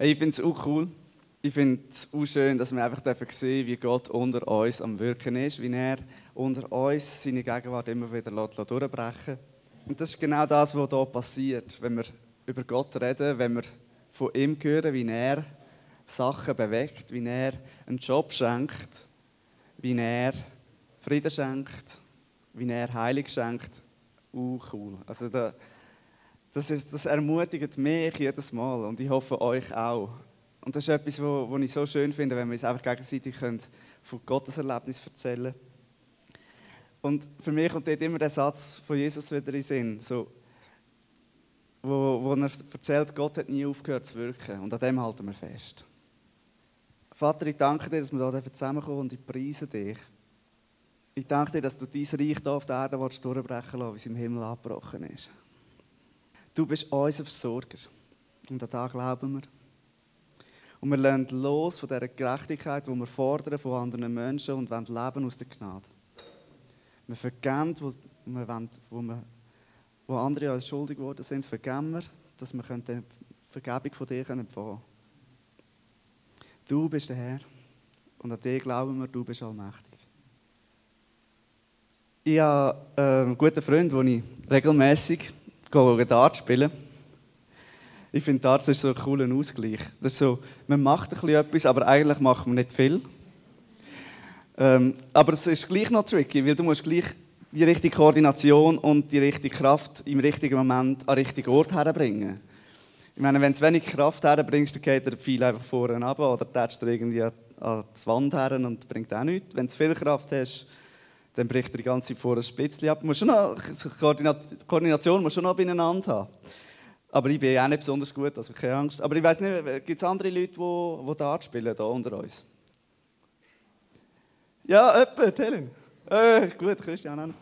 Hey, ich finde es auch cool. Ich finde es auch schön, dass wir einfach sehen wie Gott unter uns am Wirken ist, wie er unter uns seine Gegenwart immer wieder durchbrechen Und das ist genau das, was hier passiert, wenn wir über Gott reden, wenn wir von ihm hören, wie er Sachen bewegt, wie er einen Job schenkt, wie er Frieden schenkt, wie er Heilung schenkt. Uh, cool. Also da, das, ist, das ermutigt mich jedes Mal und ich hoffe euch auch. Und das ist etwas, was ich so schön finde, wenn wir uns einfach gegenseitig können von Gottes Erlebnis erzählen Und für mich kommt dort immer der Satz von Jesus wieder in den Sinn, so, wo, wo er erzählt, Gott hat nie aufgehört zu wirken und an dem halten wir fest. Vater, ich danke dir, dass wir hier zusammenkommen und ich preise dich. Ich danke dir, dass du dein Reich hier auf der Erde durchbrechen willst, wie es im Himmel abgebrochen ist. Du bist unser Versorger. Und an das glauben wir. Und wir lernen los von dieser Gerechtigkeit, die wir fordern von anderen Menschen und wollen leben aus der Gnade. Wir vergeben, wo, wir wollen, wo, wir, wo andere uns schuldig geworden sind, vergeben wir, dass wir die Vergebung von dir empfangen können. Du bist der Herr und an dich glauben wir, du bist allmächtig. Ich habe äh, einen guten Freund, den ich regelmäßig Dart spiele. Ich finde, Darts ist so ein cooler Ausgleich. Das so, man macht ein bisschen etwas, aber eigentlich macht man nicht viel. Ähm, aber es ist gleich noch tricky, weil du musst gleich die richtige Koordination und die richtige Kraft im richtigen Moment an den richtigen Ort herbringen. Ich meine, wenn du wenig Kraft herbringst, dann geht der viel einfach vorne ab oder tätst du irgendwie an die Wand her und bringt auch nichts. Wenn du viel Kraft hast, dann bricht er die ganze vor ein Spitzchen ab. Schon noch, Koordination muss schon noch beieinander haben. Aber ich bin auch nicht besonders gut, also keine Angst. Aber ich weiß nicht, gibt es andere Leute, die, Dart spielen hier unter uns? Ja, jemand, Helen. Äh, gut, Christian auch.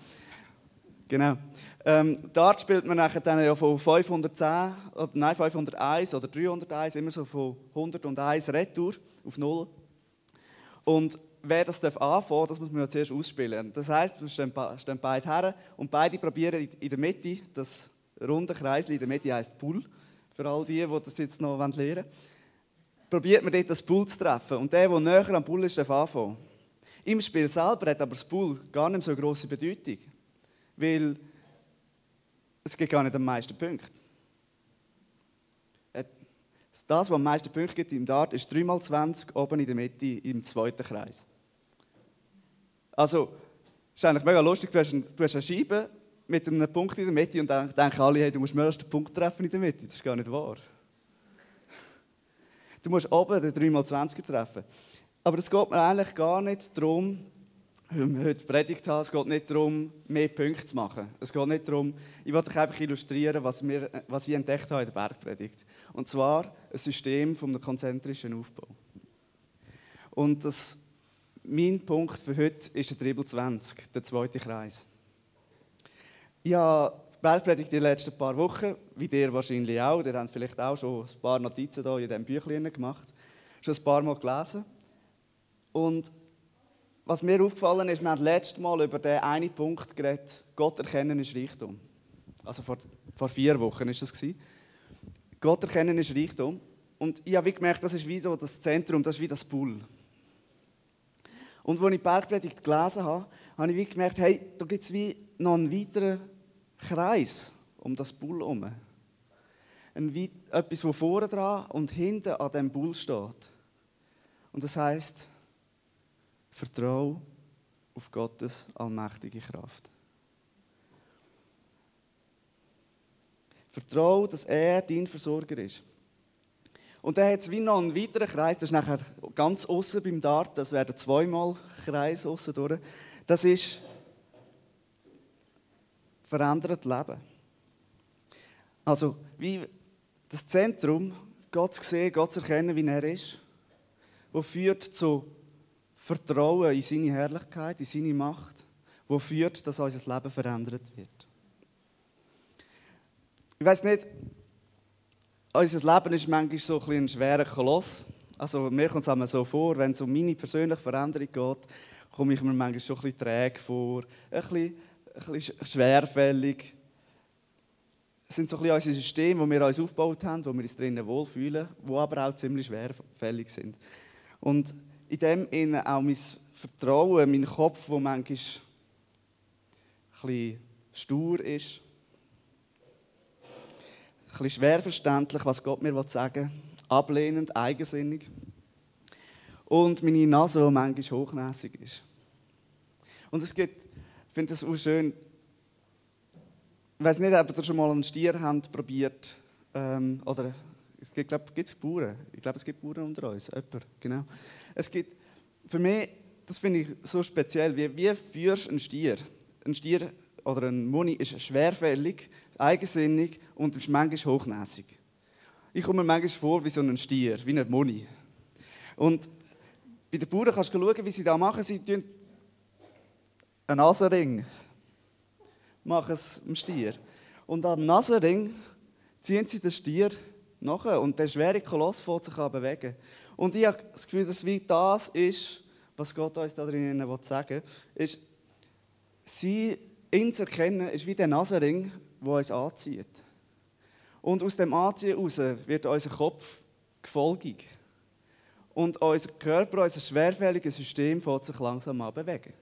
Genau. Ähm, Dart spielt man nachher dann ja von 510, oder, nein, 501 oder 301, immer so von 101 Retour auf 0. Und wer das darf anfangen das muss man ja zuerst ausspielen. Das heisst, wir stehen, beide her und beide probieren in der Mitte, das runde Kreis in der Mitte heisst Pool, für all die, die das jetzt noch lernen wollen. Probiert man dort das Pool zu treffen und der, der näher am Pool ist, darf anfangen. Im Spiel selber hat aber das Pool gar nicht so eine grosse Bedeutung, weil es gibt gar nicht am meisten Punkte. Das, was am meisten Punkte gibt im Dart, ist 3x20 oben in der Mitte im zweiten Kreis. Also, es ist eigentlich mega lustig, du hast, eine, du hast eine Scheibe mit einem Punkt in der Mitte und dann denken alle, hey, du musst möglichst den Punkt treffen in der Mitte. Das ist gar nicht wahr. Du musst oben den 3x20 treffen. Aber es geht mir eigentlich gar nicht darum, wie wir heute predigt haben, es geht nicht darum, mehr Punkte zu machen. Es geht nicht darum, ich wollte euch einfach illustrieren, was, wir, was ich entdeckt habe in der Bergpredigt. Und zwar ein System vom konzentrischen Aufbau. Und das mein Punkt für heute ist der Dribbel 20, der zweite Kreis. Ich habe Bergpredigt die letzten paar Wochen, wie ihr wahrscheinlich auch, ihr habt vielleicht auch schon ein paar Notizen hier in diesem Büchlein gemacht, schon ein paar Mal gelesen. Und was mir aufgefallen ist, wir haben letztes Mal über den einen Punkt geredet, Gott erkennen ist Reichtum. Also vor, vor vier Wochen ist das gewesen. Gott erkennen ist Reichtum. Und ich habe gemerkt, das ist wie so das Zentrum, das ist wie das Pool. Und als ich die Bergpredigt gelesen habe, habe ich gemerkt, hey, da gibt es wie noch einen weiteren Kreis um das Bull herum. Ein, etwas, das vorne dran und hinten an dem Bull steht. Und das heißt, Vertrau auf Gottes allmächtige Kraft. Vertrau, dass er dein Versorger ist. Und dann hat es wie noch einen weiteren Kreis, das ist nachher ganz außen beim Dart, das werden zweimal Kreis außen durch. Das ist verändert Leben. Also, wie das Zentrum, Gott zu sehen, Gott zu erkennen, wie er ist, wo führt zu Vertrauen in seine Herrlichkeit, in seine Macht, wo führt, dass unser Leben verändert wird. Ich weiß nicht, unser Leben ist manchmal so ein, ein schwerer Koloss. Also mir kommt es so vor, wenn es um meine persönliche Veränderung geht, komme ich mir manchmal schon ein bisschen träge vor, ein bisschen, ein bisschen schwerfällig. sind so ein bisschen unsere Systeme, die wir uns aufgebaut haben, wo wir uns drinnen wohlfühlen, die aber auch ziemlich schwerfällig sind. Und in dem innen auch mein Vertrauen, mein Kopf, der manchmal ein bisschen stur ist, bisschen schwer verständlich, was Gott mir sagen will, ablehnend, eigensinnig. Und meine Nase, die manchmal hochnäsig ist. Und es gibt, ich finde es auch schön, ich weiß nicht, ob ihr schon mal einen Stier habt probiert ähm, oder es gibt, glaube ich, Bauern. Ich glaube, es gibt Bauern unter uns. Jemand, genau. Es gibt, für mich, das finde ich so speziell, wie, wie führst du einen Stier? Ein Stier oder ein Muni ist schwerfällig, eigensinnig und ist manchmal hochnäsig. Ich komme mir manchmal vor wie so ein Stier, wie ein Muni. Und bei den Bauern kannst du schauen, wie sie das machen. Sie tun einen Nasenring machen es dem Stier. Und am Nasenring ziehen sie den Stier nachher und der schwere Koloss fängt sich an bewegen. Und ich habe das Gefühl, dass wie das ist, was Gott uns da drinnen sagen will, ist, sie, ihn zu erkennen, ist wie der Nasenring, der uns anzieht. Und aus dem Anziehen heraus wird unser Kopf gefolgig. Und unser Körper, unser schwerfälliges System fängt sich langsam an bewegen.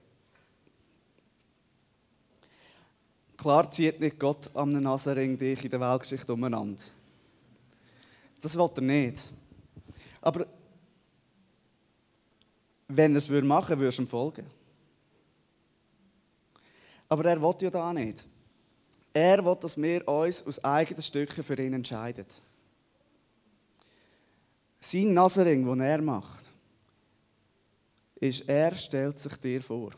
Klar zieht nicht Gott am Nasenring dich in der Weltgeschichte umeinander. Das will er nicht. Aber wenn er es machen würde, würdest du ihm folgen. Aber er will ja da nicht. Er will, dass wir uns aus eigenen Stücken für ihn entscheiden. Sein Nasenring, den er macht, ist, er stellt sich dir vor.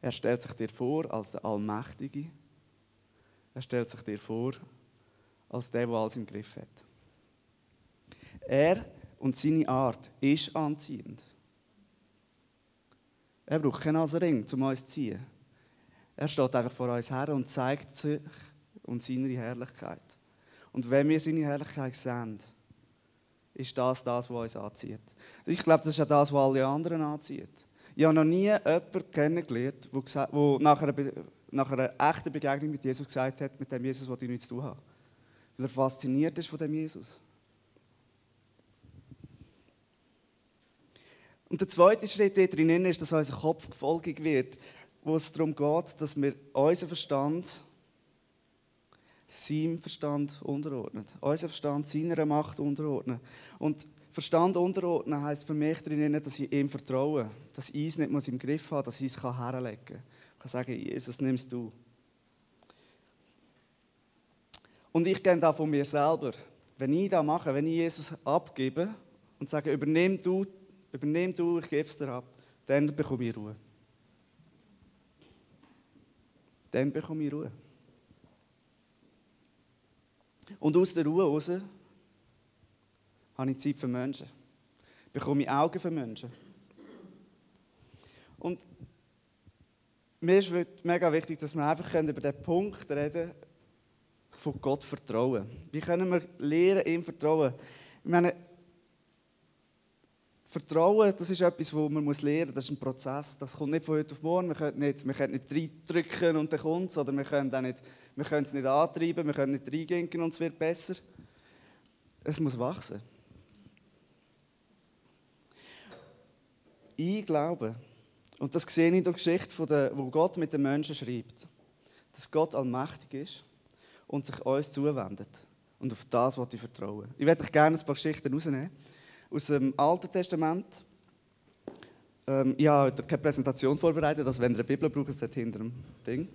Er stellt sich dir vor als der Allmächtige. Er stellt sich dir vor als der, der alles im Griff hat. Er und seine Art ist anziehend. Er braucht keinen Nasenring, um uns zu ziehen. Er steht einfach vor uns her und zeigt sich und seine Herrlichkeit. Und wenn wir seine Herrlichkeit sehen, ist das das, was uns anzieht. Ich glaube, das ist ja das, was alle anderen anzieht. Ich habe noch nie jemanden kennengelernt, der nach einer, nach einer echten Begegnung mit Jesus gesagt hat, mit dem Jesus, was ich nichts zu tun habe. Weil er fasziniert ist von dem Jesus. Und der zweite Schritt drinnen ist, dass unser Kopf gefolgig wird, wo es darum geht, dass wir unseren Verstand seinem Verstand unterordnen. Unser Verstand seiner Macht unterordnen. Und Verstand unterordnen heisst für mich drinnen, dass ich ihm vertraue. Dass ich es nicht im Griff habe, dass ich es herlegen kann. Ich kann sagen, Jesus, nimmst du. Und ich gehe da von mir selber. Wenn ich das mache, wenn ich Jesus abgebe und sage, übernimm du, übernimm du, ich gebe es dir ab, dann bekomme ich Ruhe. Dann bekomme ich Ruhe. Und aus der Ruhe heraus habe ich Zeit für Menschen. Bekomme ich Augen für Menschen. Und mir ist mega wichtig, dass wir einfach über den Punkt reden von Gott vertrauen. Wie können wir lernen, ihm vertrauen? Ich meine, Vertrauen, das ist etwas, wo man lernen muss. Das ist ein Prozess. Das kommt nicht von heute auf morgen. Wir können nicht, wir können nicht reindrücken und dann kommt es. Oder wir können, nicht, wir können es nicht antreiben, wir können nicht reinginken und es wird besser. Es muss wachsen. Ich glaube, und das sehe ich in der Geschichte, der, wo Gott mit den Menschen schreibt, dass Gott allmächtig ist und sich uns zuwendet. Und auf das wollte ich vertrauen. Ich werde euch gerne ein paar Geschichten rausnehmen. Aus dem Alten Testament. Ähm, ich habe keine Präsentation vorbereitet, also wenn ihr eine Bibel braucht, ist das hinter dem Ding.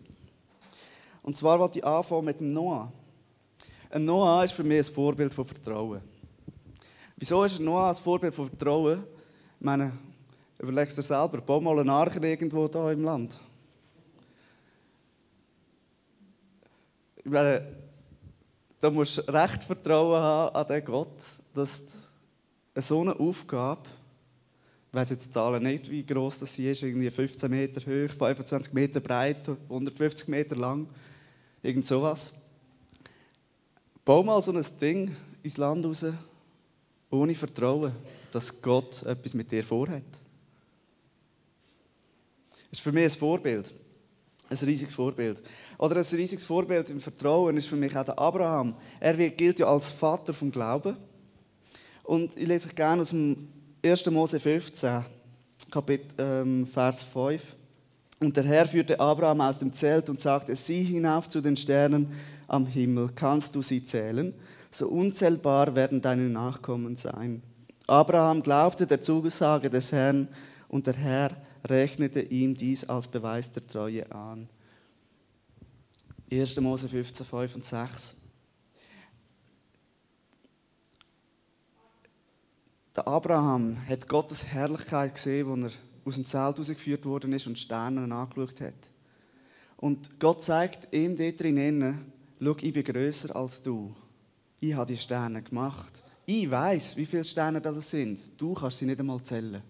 Und zwar wollte ich anfangen mit dem Noah. Ein Noah ist für mich ein Vorbild von Vertrauen. Wieso ist Noah ein Vorbild von Vertrauen? Ich meine, Überlegst dir selber, bau mal einen Arche irgendwo da im Land. Ich meine, da musst du recht Vertrauen haben an den Gott, dass eine so eine Aufgabe, ich weiss jetzt die Zahlen nicht, wie groß das ist, irgendwie 15 Meter hoch, 25 Meter breit, 150 Meter lang, irgend sowas. Bau mal so ein Ding ins Land raus, ohne Vertrauen, dass Gott etwas mit dir vorhat ist für mich ein Vorbild. Ein riesiges Vorbild. Oder ein riesiges Vorbild im Vertrauen ist für mich auch der Abraham. Er gilt ja als Vater vom Glauben. Und ich lese euch gerne aus dem 1. Mose 15, Kapitel, ähm, Vers 5. Und der Herr führte Abraham aus dem Zelt und sagte, sieh hinauf zu den Sternen am Himmel, kannst du sie zählen? So unzählbar werden deine Nachkommen sein. Abraham glaubte der Zusage des Herrn und der Herr rechnete ihm dies als Beweis der Treue an. 1. Mose 15, 5 und 6. Der Abraham hat Gottes Herrlichkeit gesehen, als er aus dem Zelt rausgeführt worden ist und Sterne angeschaut hat. Und Gott zeigt ihm dort drinnen, schau, ich bin grösser als du. Ich habe die Sterne gemacht. Ich weiß, wie viele Sterne das sind. Du kannst sie nicht einmal zählen.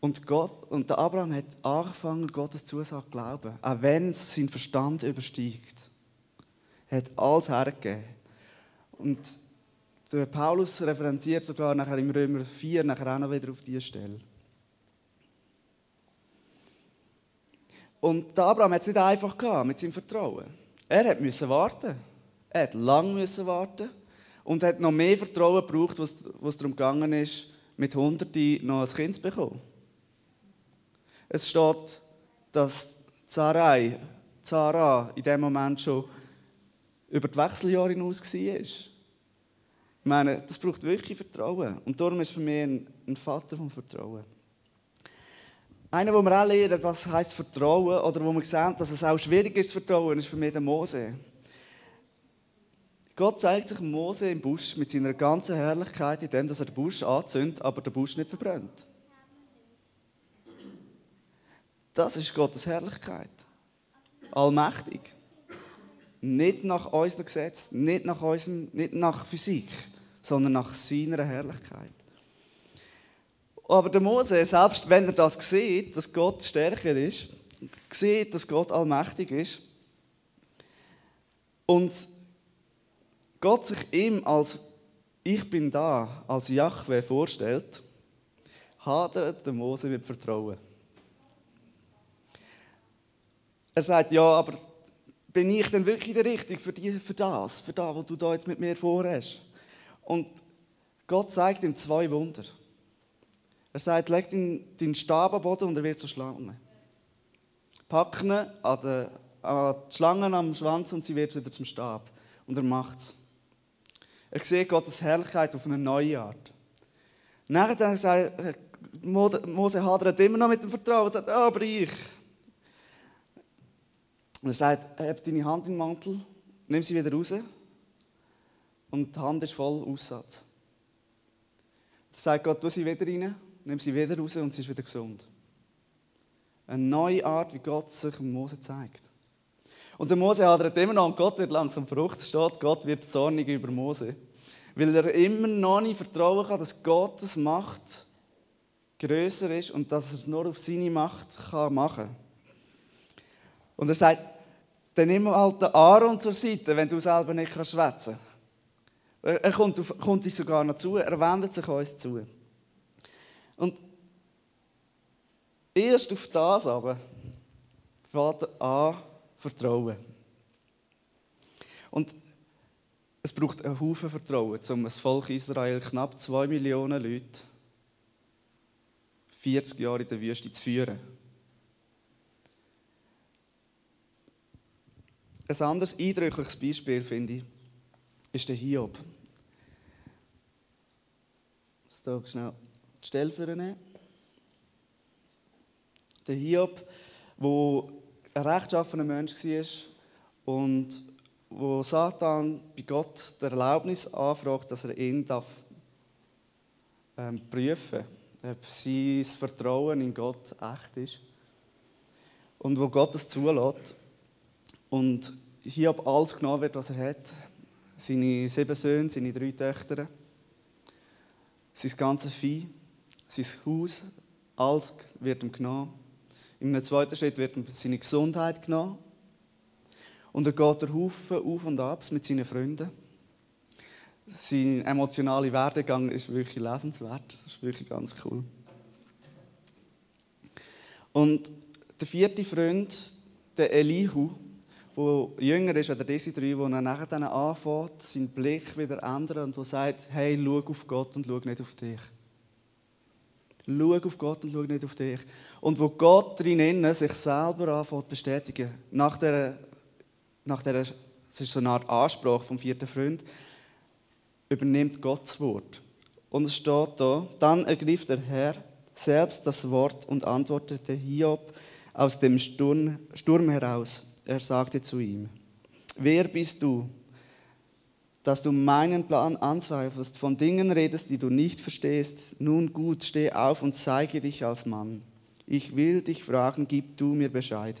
Und, Gott, und der Abraham hat angefangen, Gottes Zusage zu glauben, auch wenn es sein Verstand übersteigt. Er hat alles hergegeben. Und der Paulus referenziert sogar nachher im Römer 4 nachher auch noch wieder auf diese Stelle. Und Abraham hat es nicht einfach gehabt mit seinem Vertrauen. Er musste warten. Er hat lang warten und hat noch mehr Vertrauen gebraucht, was, was darum gegangen ist, mit Hunderten noch ein Kind zu bekommen. Es steht, dass Zarai, Zara in dem Moment schon über die Wechseljahre hinaus war. Ich meine, das braucht wirklich Vertrauen. Und darum ist für mich ein, ein Vater vom Vertrauen. Einer, wo wir auch lernen, was heißt Vertrauen, oder wo wir sehen, dass es auch schwierig ist vertrauen, ist für mich der Mose. Gott zeigt sich Mose im Busch mit seiner ganzen Herrlichkeit, indem er den Busch anzündet, aber der Busch nicht verbrennt. Das ist Gottes Herrlichkeit. Allmächtig. Nicht nach unserem Gesetz, nicht nach, unserem, nicht nach Physik, sondern nach seiner Herrlichkeit. Aber der Mose, selbst wenn er das sieht, dass Gott stärker ist, sieht, dass Gott allmächtig ist und Gott sich ihm als Ich bin da, als Jahwe vorstellt, hadert der Mose mit Vertrauen. Er sagt, ja, aber bin ich denn wirklich der Richtige für, die, für das, für das, was du da jetzt mit mir vorhast? Und Gott zeigt ihm zwei Wunder. Er sagt, leg deinen Stab am Boden und er wird zur Schlange. Pack ihn an die, an die Schlange am Schwanz und sie wird wieder zum Stab. Und er macht es. Er sieht Gottes Herrlichkeit auf eine neue Art. Nachher sagt Mose hadert immer noch mit dem Vertrauen und sagt, oh, aber ich. Und er sagt, heb deine Hand den Mantel, nimm sie wieder raus. Und die Hand ist voll Aussatz. Dann sagt Gott, tu sie wieder rein, nimm sie wieder raus und sie ist wieder gesund. Eine neue Art, wie Gott sich Mose zeigt. Und der Mose hadert immer noch und Gott wird langsam verrückt. steht, Gott wird zornig über Mose. Weil er immer noch nicht vertrauen kann, dass Gottes Macht größer ist und dass er es nur auf seine Macht kann machen kann. Und er sagt, dann nimm halt den Aaron zur Seite, wenn du selber nicht schwätzen kannst. Er kommt, auf, kommt uns sogar noch zu, er wendet sich uns zu. Und erst auf das aber fängt an, Vertrauen. Und es braucht einen Haufen Vertrauen, um das Volk Israel, knapp zwei Millionen Leute, 40 Jahre in der Wüste zu führen. Ein anderes eindrückliches Beispiel, finde ich, ist der Hiob. Ich muss schnell die Stelle vornehmen. Der Hiob, der ein rechtschaffener Mensch war und wo Satan bei Gott der Erlaubnis anfragt, dass er ihn darf, ähm, prüfen darf, ob sein Vertrauen in Gott echt ist. Und wo Gott es zulässt. Und hier ab alles genommen wird, was er hat. Seine sieben Söhne, seine drei Töchter, sein ganzes Vieh, sein Haus, alles wird ihm genommen. Im zweiten Schritt wird ihm seine Gesundheit genommen. Und er geht der Haufen auf und ab mit seinen Freunden. Sein emotionaler Werdegang ist wirklich lesenswert. Das ist wirklich ganz cool. Und der vierte Freund, der Elihu, der jünger ist als diese drei, wo er nachher dann anfängt, seinen Blick wieder ändern und wo sagt, hey, schau auf Gott und schau nicht auf dich. Schau auf Gott und schau nicht auf dich. Und wo Gott drinnen sich selber anfängt bestätigen, nach der, nach der, es ist so eine Art Anspruch vom vierten Freund, übernimmt Gottes Wort. Und es steht da, dann ergriff der Herr selbst das Wort und antwortete Hiob aus dem Sturm, Sturm heraus. Er sagte zu ihm, wer bist du, dass du meinen Plan anzweifelst, von Dingen redest, die du nicht verstehst. Nun gut, steh auf und zeige dich als Mann. Ich will dich fragen, gib du mir Bescheid.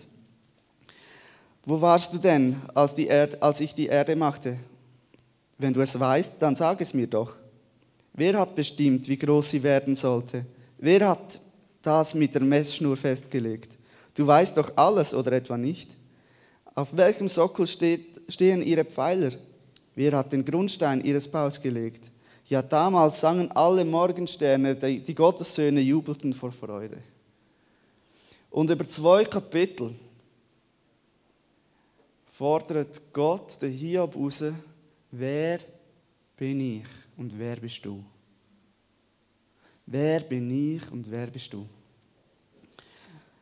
Wo warst du denn, als, die Erde, als ich die Erde machte? Wenn du es weißt, dann sag es mir doch. Wer hat bestimmt, wie groß sie werden sollte? Wer hat das mit der Messschnur festgelegt? Du weißt doch alles oder etwa nicht? Auf welchem Sockel steht, stehen ihre Pfeiler? Wer hat den Grundstein ihres Baus gelegt? Ja, damals sangen alle Morgensterne, die Gottessöhne jubelten vor Freude. Und über zwei Kapitel fordert Gott den Hiob raus, wer bin ich und wer bist du? Wer bin ich und wer bist du?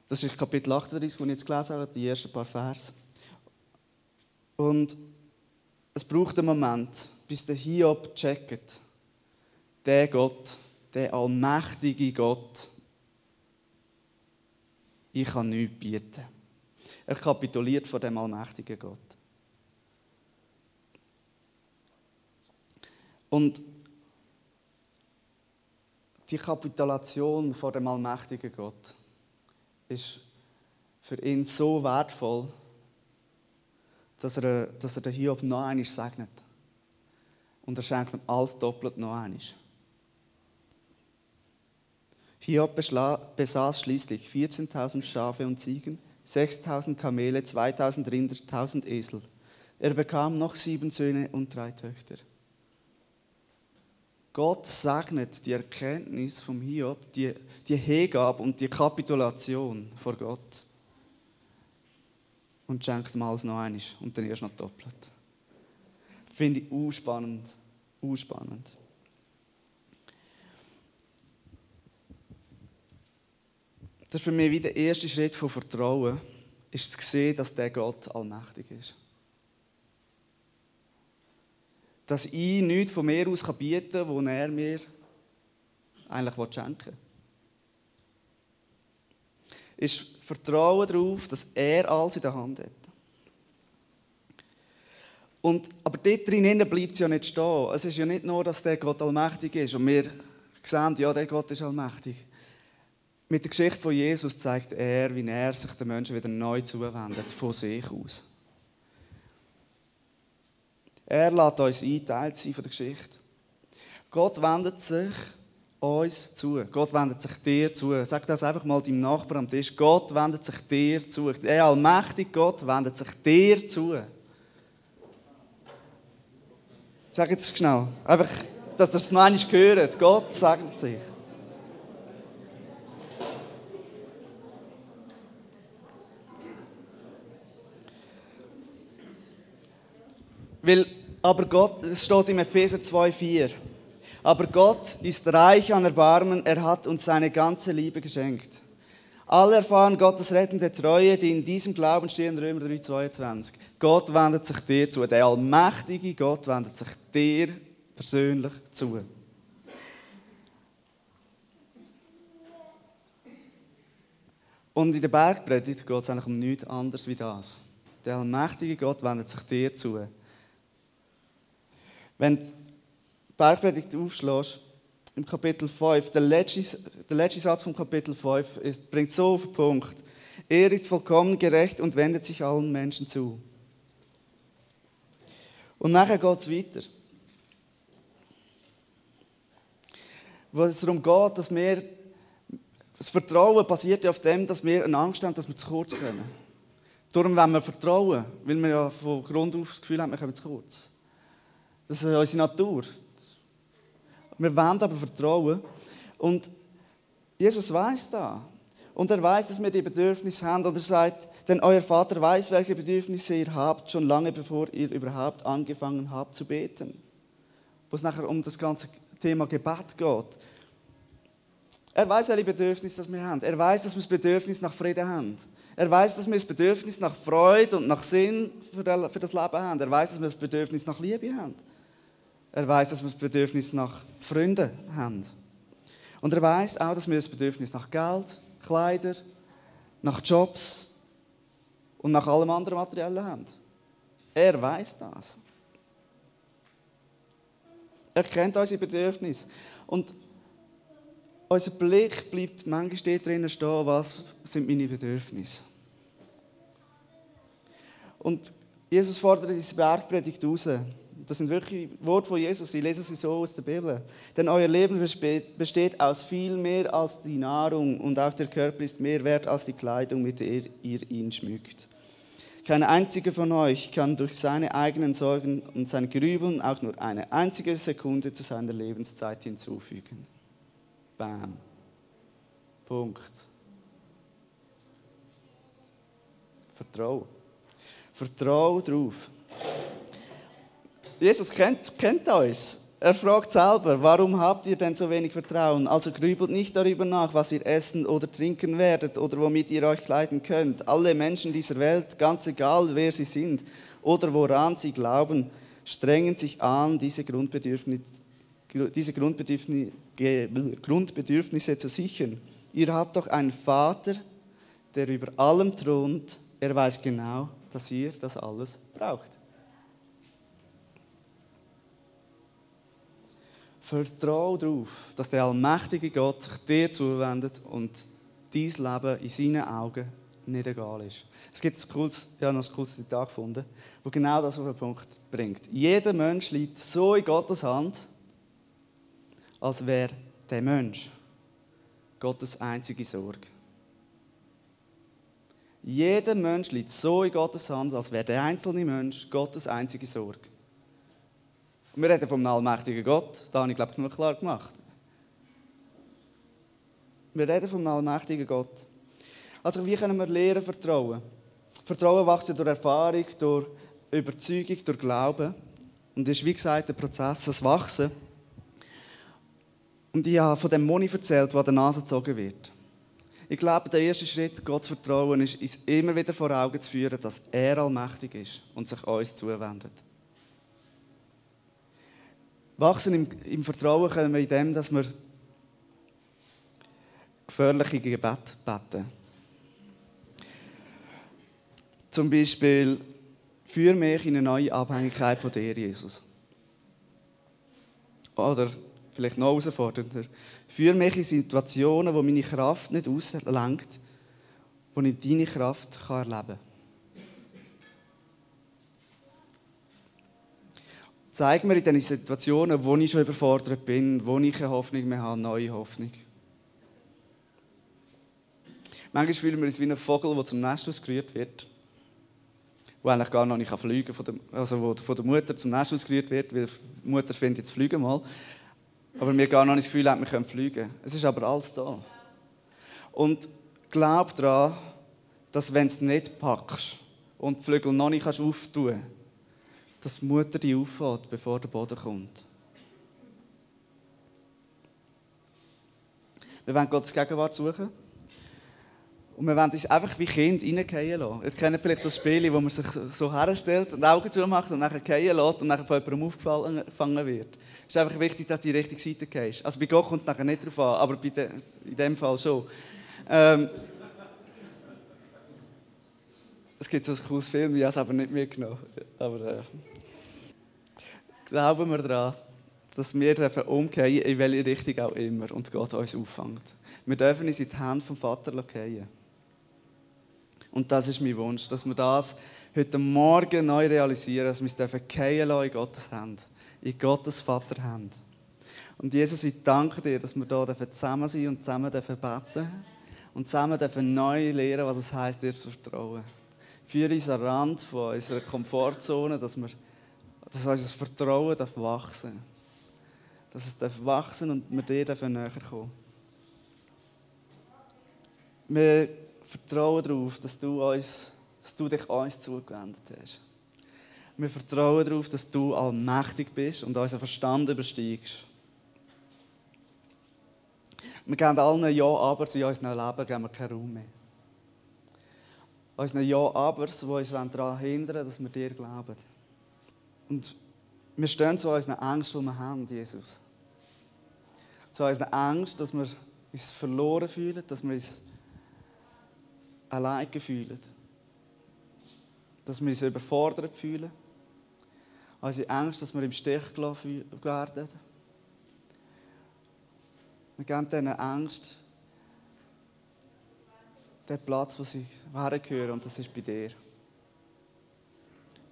Das ist Kapitel 38, das ich jetzt gelesen habe, die ersten paar Vers. Und es braucht einen Moment, bis der Hiob checkt, der Gott, der allmächtige Gott, ich kann nichts bieten. Er kapituliert vor dem allmächtigen Gott. Und die Kapitulation vor dem allmächtigen Gott ist für ihn so wertvoll, dass er, dass er den Hiob noch einmal segnet. Und er schenkt ihm alles doppelt noch einmal. Hiob besaß schließlich 14.000 Schafe und Ziegen, 6.000 Kamele, 2.000 Rinder, 1.000 Esel. Er bekam noch sieben Söhne und drei Töchter. Gott segnet die Erkenntnis vom Hiob, die, die Hingabe und die Kapitulation vor Gott und schenkt ihm alles noch einmal und dann erst noch doppelt. Finde ich unspannend, unspannend. Das ist für mich wie der erste Schritt von Vertrauen, ist zu sehen, dass der Gott allmächtig ist. Dass ich nichts von mir aus bieten kann, was er mir eigentlich schenken will. Ist Vertrauen darauf, dass er alles in der Hand hat. Und, aber dort drinnen bleibt es ja nicht stehen. Es ist ja nicht nur, dass der Gott allmächtig ist und wir sehen, ja, der Gott ist allmächtig. Mit der Geschichte von Jesus zeigt er, wie er sich den Menschen wieder neu zuwendet, von sich aus. Er lässt uns einteilt sein von der Geschichte. Gott wendet sich uns zu. Gott wendet sich dir zu. Sag das einfach mal deinem Nachbarn am Tisch. Gott wendet sich dir zu. Der allmächtige Gott wendet sich dir zu. Sag jetzt schnell. Einfach, dass ihr es noch einmal hört. Gott sagt sich. Weil, aber Gott, es steht im Epheser 2,4. Aber Gott ist reich an Erbarmen, er hat uns seine ganze Liebe geschenkt. Alle erfahren Gottes rettende Treue, die in diesem Glauben stehen, Römer 3,22. Gott wendet sich dir zu. Der allmächtige Gott wendet sich dir persönlich zu. Und in der Bergpredigt geht es eigentlich um nichts anderes wie das. Der allmächtige Gott wendet sich dir zu. Wenn Bergpredigt aufschlägst, im Kapitel 5, der letzte, der letzte Satz vom Kapitel 5 ist, bringt so auf den Punkt. Er ist vollkommen gerecht und wendet sich allen Menschen zu. Und nachher geht es weiter. Wo es darum geht, dass wir, das Vertrauen basiert ja auf dem, dass wir eine Angst haben, dass wir zu kurz kommen. Darum wenn wir vertrauen, weil wir ja von Grund auf das Gefühl haben, wir kommen zu kurz. Das ist unsere Natur. Wir wollen aber vertrauen. Und Jesus weiß da. Und er weiß, dass wir die Bedürfnisse haben. Und er sagt, denn euer Vater weiß, welche Bedürfnisse ihr habt, schon lange bevor ihr überhaupt angefangen habt zu beten. Wo es nachher um das ganze Thema Gebet geht. Er weiß, welche Bedürfnisse wir haben. Er weiß, dass wir das Bedürfnis nach Frieden haben. Er weiß, dass wir das Bedürfnis nach Freude und nach Sinn für das Leben haben. Er weiß, dass wir das Bedürfnis nach Liebe haben. Er weiß, dass wir das Bedürfnis nach Freunden haben. Und er weiß auch, dass wir das Bedürfnis nach Geld, Kleider, nach Jobs und nach allem anderen Materiellen haben. Er weiß das. Er kennt unsere Bedürfnisse. Und unser Blick bleibt manchmal dort drinnen stehen, was sind meine Bedürfnisse. Und Jesus fordert diese Bergpredigt raus. Das sind wirklich Worte von Jesus. Ich lese sie so aus der Bibel. Denn euer Leben besteht aus viel mehr als die Nahrung und auch der Körper ist mehr wert als die Kleidung, mit der ihr ihn schmückt. Kein einziger von euch kann durch seine eigenen Sorgen und sein Grübeln auch nur eine einzige Sekunde zu seiner Lebenszeit hinzufügen. Bam. Punkt. Vertrau. Vertrau drauf. Jesus kennt, kennt uns. Er fragt selber, warum habt ihr denn so wenig Vertrauen? Also grübelt nicht darüber nach, was ihr essen oder trinken werdet oder womit ihr euch kleiden könnt. Alle Menschen dieser Welt, ganz egal wer sie sind oder woran sie glauben, strengen sich an, diese Grundbedürfnisse, diese Grundbedürfnisse Grundbedürfnisse zu sichern. Ihr habt doch einen Vater, der über allem thront. Er weiß genau, dass ihr das alles braucht. Vertrau darauf, dass der allmächtige Gott sich dir zuwendet und dein Leben in seinen Augen nicht egal ist. Es gibt ein cooles, ich habe noch ein cooles Zitat gefunden, wo genau das auf den Punkt bringt. Jeder Mensch liegt so in Gottes Hand, als wäre der Mensch Gottes einzige Sorge. Jeder Mensch liegt so in Gottes Hand, als wäre der einzelne Mensch Gottes einzige Sorge. Und wir reden vom allmächtigen Gott, da habe ich glaube ich nur klar gemacht. Wir reden vom allmächtigen Gott. Also wie können wir lernen vertrauen? Vertrauen wächst durch Erfahrung, durch Überzeugung, durch Glauben. Und ist wie gesagt der Prozess, das Wachsen. Und ich habe von dem Moni erzählt, der an der Nase gezogen wird. Ich glaube, der erste Schritt, Gott zu vertrauen, ist, uns immer wieder vor Augen zu führen, dass er allmächtig ist und sich uns zuwendet. Wachsen im, im Vertrauen können wir in dem, dass wir gefährliche Gebete beten. Zum Beispiel, führe mich in eine neue Abhängigkeit von dir, Jesus. Oder vielleicht noch herausfordernder. Führe mich in Situationen, wo meine Kraft nicht auslenkt, wo ich deine Kraft erleben kann. Zeig mir in diesen Situationen, wo ich schon überfordert bin, wo ich keine Hoffnung mehr habe, neue Hoffnung. Manchmal fühlen wir uns wie ein Vogel, der zum Nest ausgerührt wird, wo eigentlich gar noch nicht fliegen kann, also wo von der Mutter zum Nest ausgerührt wird, weil die Mutter findet, jetzt fliegen mal aber wir gar noch nicht das Gefühl haben, wir können fliegen. Es ist aber alles da. Und glaub daran, dass wenn du es nicht packst und die Flügel noch nicht auftun kannst, dass die Mutter dich auffällt, bevor der Boden kommt. Wir wollen Gottes Gegenwart suchen. Und wir wollen uns einfach wie Kind reingehen lassen. Ihr kennt vielleicht das Spiel, wo man sich so herstellt und Augen zumacht und nachher gehen lässt und nachher von jemandem aufgefangen wird. Es ist einfach wichtig, dass du die richtige Seite gehst. Also bei Gott kommt es nachher nicht drauf an, aber de, in dem Fall schon. Ähm, es gibt so ein cooles Film, ich habe es aber nicht mitgenommen. Aber äh, glauben wir daran, dass wir dürfen umkehren, in welche Richtung auch immer, und Gott uns auffängt. Wir dürfen uns in die Hände vom Vater gehen. Und das ist mein Wunsch, dass wir das heute Morgen neu realisieren, dass wir es dürfen in Gottes Hand, in Gottes Vater Hand. Und Jesus, ich danke dir, dass wir hier zusammen sein und zusammen beten dürfen und zusammen dürfen neu lernen, was es heißt, dir zu vertrauen. Führe uns an den Rand von unserer Komfortzone, dass, wir, dass unser Vertrauen darf wachsen Dass es darf wachsen und wir dir näher kommen Wir vertrauen darauf, dass du, uns, dass du dich uns zugewendet hast. Wir vertrauen darauf, dass du allmächtig bist und unseren Verstand übersteigst. Wir geben allen Ja, aber in unserem Leben geben wir keinen Raum mehr. Unseren Ja, aber, die uns daran hindern dass wir dir glauben. Und wir stehen zu unseren Ängsten, die wir haben, Jesus. Zu unseren Ängsten, dass wir uns verloren fühlen, dass wir uns alleine fühlen. Dass wir uns überfordert fühlen. Unsere Ängste, dass wir im Stich gelassen werden. Wir geben diesen Ängsten den Platz, wo sie hergehören, und das ist bei dir.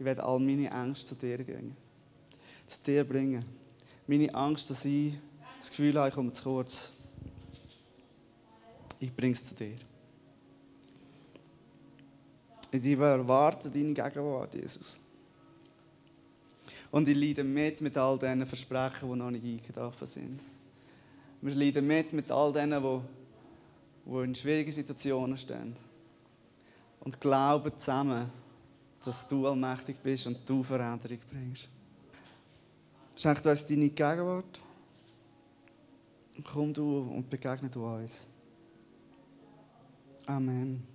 Ich werde all meine Ängste zu dir bringen. Zu dir bringen. Meine Angst, dass ich das Gefühl habe, ich komme zu kurz. Ich bringe es zu dir. Ich erwarte deine Gegenwart, Jesus. Und ich leide mit mit all diesen Versprechen, die noch nicht eingetroffen sind. Wir leiden mit mit all denen, die in schwierigen Situationen stehen. Und glauben zusammen, dass du allmächtig bist und du Veränderung bringst. Schenk uns deine Gegenwart. Komm du und begegne du uns. Amen.